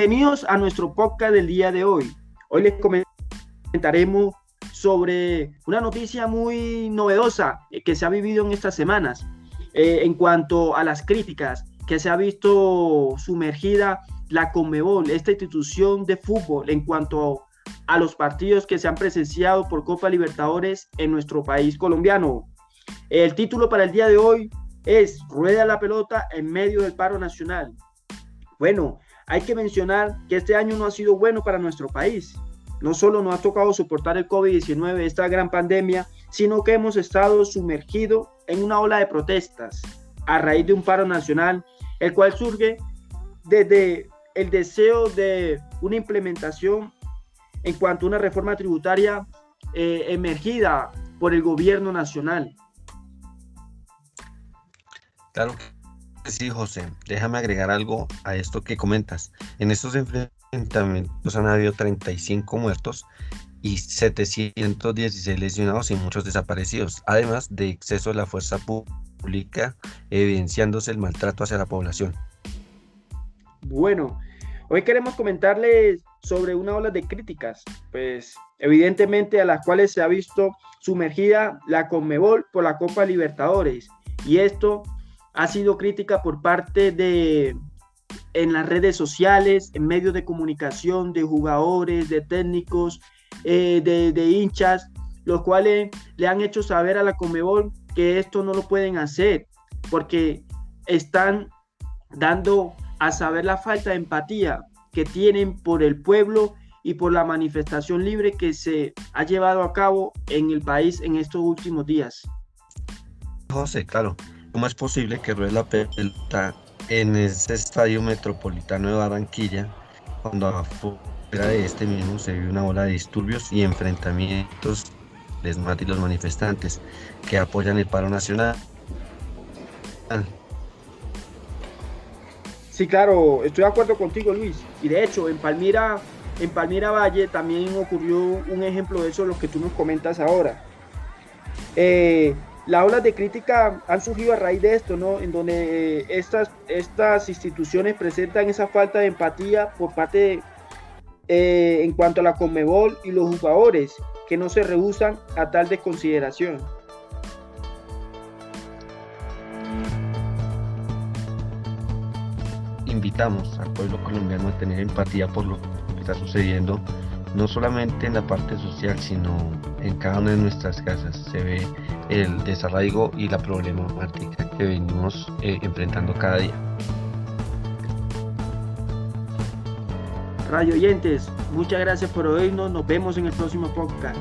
Bienvenidos a nuestro podcast del día de hoy. Hoy les comentaremos sobre una noticia muy novedosa que se ha vivido en estas semanas eh, en cuanto a las críticas que se ha visto sumergida la Conmebol, esta institución de fútbol, en cuanto a los partidos que se han presenciado por Copa Libertadores en nuestro país colombiano. El título para el día de hoy es Rueda la pelota en medio del paro nacional. Bueno, hay que mencionar que este año no ha sido bueno para nuestro país. No solo nos ha tocado soportar el COVID-19, esta gran pandemia, sino que hemos estado sumergidos en una ola de protestas a raíz de un paro nacional, el cual surge desde el deseo de una implementación en cuanto a una reforma tributaria eh, emergida por el gobierno nacional. Claro sí, José. Déjame agregar algo a esto que comentas. En estos enfrentamientos han habido 35 muertos y 716 lesionados y muchos desaparecidos, además de exceso de la fuerza pública, evidenciándose el maltrato hacia la población. Bueno, hoy queremos comentarles sobre una ola de críticas, pues evidentemente a las cuales se ha visto sumergida la Conmebol por la Copa Libertadores. Y esto ha sido crítica por parte de en las redes sociales, en medios de comunicación, de jugadores, de técnicos, eh, de, hinchas, los cuales le han hecho saber a la Comebol que esto no lo pueden hacer porque están dando a saber la falta de empatía que tienen por el pueblo y por la manifestación libre que se ha llevado a cabo en el país en estos últimos días. José, claro, ¿Cómo es posible que ruede la pelota en ese estadio metropolitano de Barranquilla cuando afuera de este mismo se vio una ola de disturbios y enfrentamientos les y los manifestantes que apoyan el paro nacional? Sí, claro, estoy de acuerdo contigo, Luis. Y de hecho, en Palmira, en Palmira Valle también ocurrió un ejemplo de eso, lo que tú nos comentas ahora. Eh, las olas de crítica han surgido a raíz de esto, ¿no? En donde eh, estas, estas instituciones presentan esa falta de empatía por parte eh, en cuanto a la Conmebol y los jugadores que no se rehusan a tal desconsideración. Invitamos al pueblo colombiano a tener empatía por lo que está sucediendo no solamente en la parte social, sino en cada una de nuestras casas se ve el desarraigo y la problemática que venimos eh, enfrentando cada día. Radio oyentes, muchas gracias por oírnos, nos vemos en el próximo podcast.